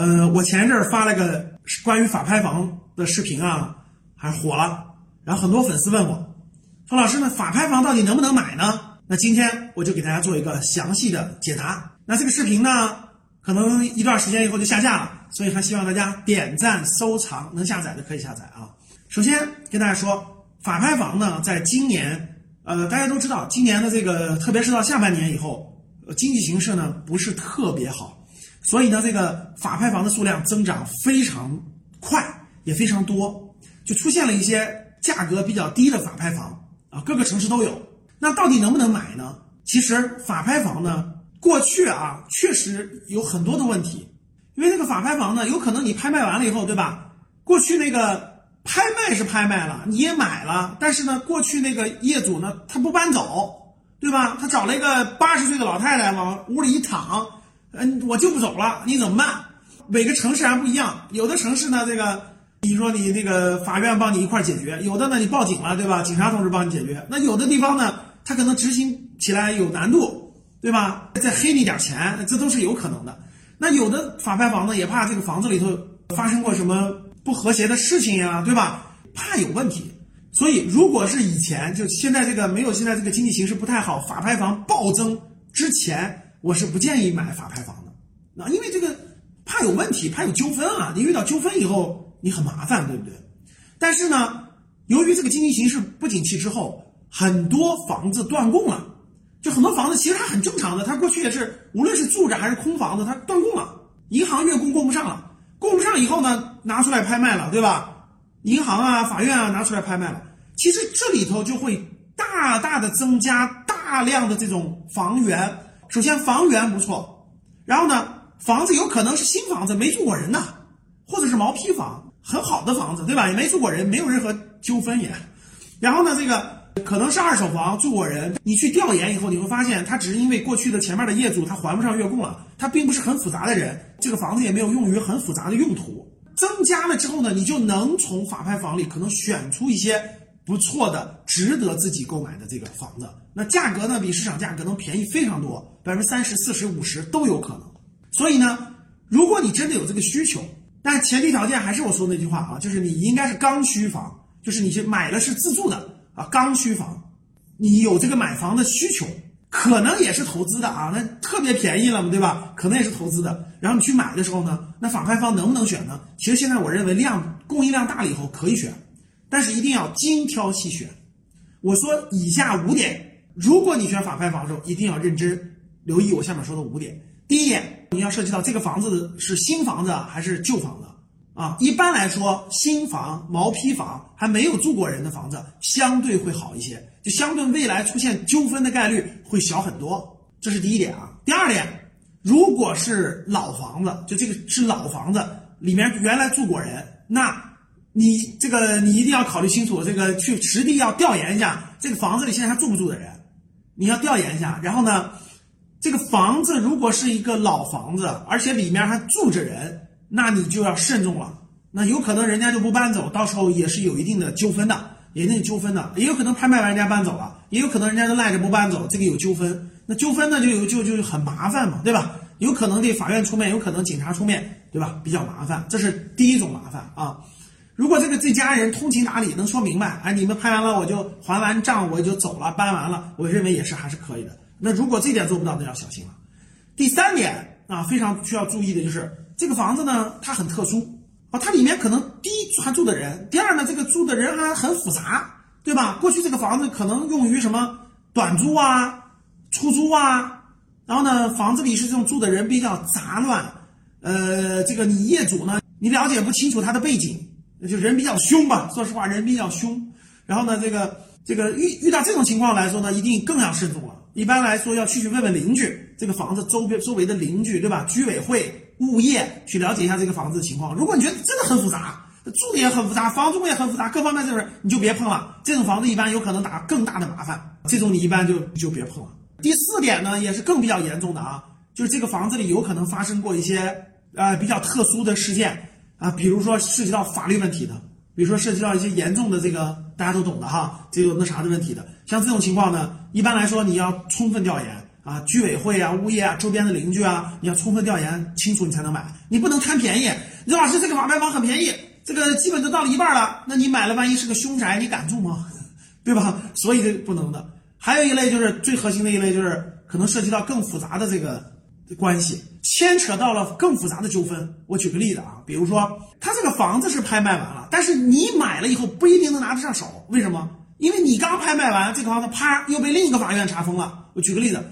呃，我前一阵发了个关于法拍房的视频啊，还火了。然后很多粉丝问我，说老师，呢法拍房到底能不能买呢？那今天我就给大家做一个详细的解答。那这个视频呢，可能一段时间以后就下架了，所以还希望大家点赞收藏，能下载的可以下载啊。首先跟大家说，法拍房呢，在今年，呃，大家都知道，今年的这个，特别是到下半年以后，经济形势呢不是特别好。所以呢，这个法拍房的数量增长非常快，也非常多，就出现了一些价格比较低的法拍房啊，各个城市都有。那到底能不能买呢？其实法拍房呢，过去啊确实有很多的问题，因为那个法拍房呢，有可能你拍卖完了以后，对吧？过去那个拍卖是拍卖了，你也买了，但是呢，过去那个业主呢，他不搬走，对吧？他找了一个八十岁的老太太往屋里一躺。嗯，我就不走了，你怎么办？每个城市还不一样，有的城市呢，这个你说你那个法院帮你一块解决，有的呢你报警了，对吧？警察同志帮你解决。那有的地方呢，他可能执行起来有难度，对吧？再黑你点钱，这都是有可能的。那有的法拍房呢，也怕这个房子里头发生过什么不和谐的事情呀，对吧？怕有问题，所以如果是以前，就现在这个没有现在这个经济形势不太好，法拍房暴增之前。我是不建议买法拍房的，那因为这个怕有问题，怕有纠纷啊！你遇到纠纷以后，你很麻烦，对不对？但是呢，由于这个经济形势不景气之后，很多房子断供了，就很多房子其实它很正常的，它过去也是无论是住着还是空房子，它断供了，银行月供供不上了，供不上以后呢，拿出来拍卖了，对吧？银行啊、法院啊拿出来拍卖了，其实这里头就会大大的增加大量的这种房源。首先房源不错，然后呢，房子有可能是新房子，没住过人呐，或者是毛坯房，很好的房子，对吧？也没住过人，没有任何纠纷也。然后呢，这个可能是二手房，住过人。你去调研以后，你会发现，他只是因为过去的前面的业主他还不上月供了，他并不是很复杂的人，这个房子也没有用于很复杂的用途。增加了之后呢，你就能从法拍房里可能选出一些。不错的，值得自己购买的这个房子，那价格呢比市场价格能便宜非常多，百分之三十四十五十都有可能。所以呢，如果你真的有这个需求，但前提条件还是我说那句话啊，就是你应该是刚需房，就是你去买的是自住的啊，刚需房，你有这个买房的需求，可能也是投资的啊，那特别便宜了嘛，对吧？可能也是投资的。然后你去买的时候呢，那法拍房能不能选呢？其实现在我认为量供应量大了以后可以选。但是一定要精挑细选。我说以下五点，如果你选法拍房的时候，一定要认真留意我下面说的五点。第一点，你要涉及到这个房子是新房子还是旧房子啊？一般来说，新房、毛坯房还没有住过人的房子，相对会好一些，就相对未来出现纠纷的概率会小很多。这是第一点啊。第二点，如果是老房子，就这个是老房子，里面原来住过人，那。你这个你一定要考虑清楚，这个去实地要调研一下这个房子里现在还住不住的人，你要调研一下。然后呢，这个房子如果是一个老房子，而且里面还住着人，那你就要慎重了。那有可能人家就不搬走，到时候也是有一定的纠纷的，有一定纠纷的。也有可能拍卖完人家搬走了，也有可能人家就赖着不搬走，这个有纠纷。那纠纷呢就有就就很麻烦嘛，对吧？有可能得法院出面，有可能警察出面，对吧？比较麻烦，这是第一种麻烦啊。如果这个这家人通情达理，能说明白，哎，你们拍完了我就还完账，我就走了，搬完了，我认为也是还是可以的。那如果这点做不到，那要小心了。第三点啊，非常需要注意的就是这个房子呢，它很特殊啊，它里面可能第一还住的人，第二呢，这个住的人还很复杂，对吧？过去这个房子可能用于什么短租啊、出租啊，然后呢，房子里是这种住的人比较杂乱，呃，这个你业主呢，你了解不清楚他的背景。就人比较凶吧，说实话，人比较凶。然后呢，这个这个遇遇到这种情况来说呢，一定更要慎重了。一般来说，要去去问问邻居，这个房子周边周围的邻居，对吧？居委会、物业去了解一下这个房子的情况。如果你觉得真的很复杂，住的也很复杂，房租也很复杂，各方面就是你就别碰了。这种房子一般有可能打更大的麻烦，这种你一般就就别碰了。第四点呢，也是更比较严重的啊，就是这个房子里有可能发生过一些呃比较特殊的事件。啊，比如说涉及到法律问题的，比如说涉及到一些严重的这个大家都懂的哈，这个那啥的问题的，像这种情况呢，一般来说你要充分调研，啊，居委会啊、物业啊、周边的邻居啊，你要充分调研清楚，你才能买。你不能贪便宜。你说老师，这个法拍房很便宜，这个基本都到了一半了，那你买了，万一是个凶宅，你敢住吗？对吧？所以这不能的。还有一类就是最核心的一类，就是可能涉及到更复杂的这个关系，牵扯到了更复杂的纠纷。我举个例子啊，比如说他这个房子是拍卖完了，但是你买了以后不一定能拿得上手，为什么？因为你刚拍卖完这个房子，啪又被另一个法院查封了。我举个例子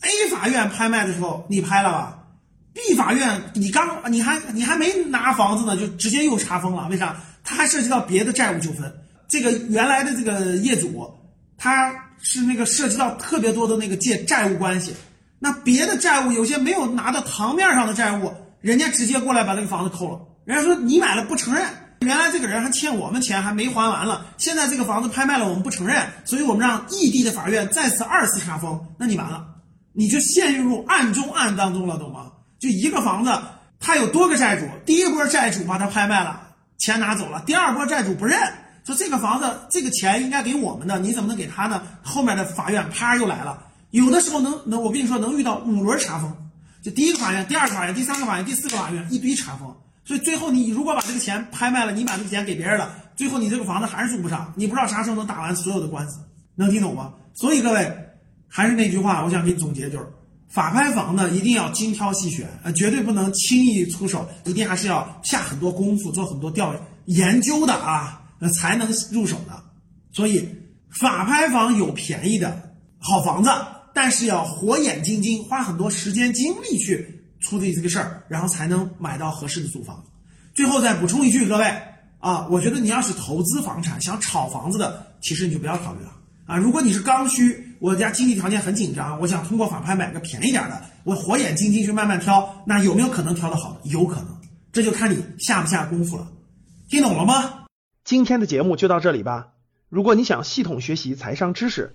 ，A 法院拍卖的时候你拍了吧，B 法院你刚你还你还没拿房子呢，就直接又查封了。为啥？它还涉及到别的债务纠纷。这个原来的这个业主，他是那个涉及到特别多的那个借债务关系。那别的债务有些没有拿到堂面上的债务，人家直接过来把这个房子扣了。人家说你买了不承认。原来这个人还欠我们钱，还没还完了。现在这个房子拍卖了，我们不承认，所以我们让异地的法院再次二次查封。那你完了，你就陷入暗中案当中了，懂吗？就一个房子，他有多个债主，第一波债主把他拍卖了，钱拿走了，第二波债主不认，说这个房子这个钱应该给我们的，你怎么能给他呢？后面的法院啪又来了，有的时候能能，我跟你说能遇到五轮查封，就第一个法院、第二个法院、第三个法院、第四个法院一堆查封。所以最后你如果把这个钱拍卖了，你把这个钱给别人了，最后你这个房子还是住不上，你不知道啥时候能打完所有的官司，能听懂吗？所以各位还是那句话，我想给你总结就是，法拍房呢一定要精挑细选，呃，绝对不能轻易出手，一定还是要下很多功夫，做很多调研究的啊，才能入手的。所以法拍房有便宜的好房子，但是要火眼金睛，花很多时间精力去。处理这个事儿，然后才能买到合适的租房。最后再补充一句，各位啊，我觉得你要是投资房产想炒房子的，其实你就不要考虑了啊。如果你是刚需，我家经济条件很紧张，我想通过法拍买个便宜点的，我火眼金睛去慢慢挑，那有没有可能挑得好？有可能，这就看你下不下功夫了。听懂了吗？今天的节目就到这里吧。如果你想系统学习财商知识，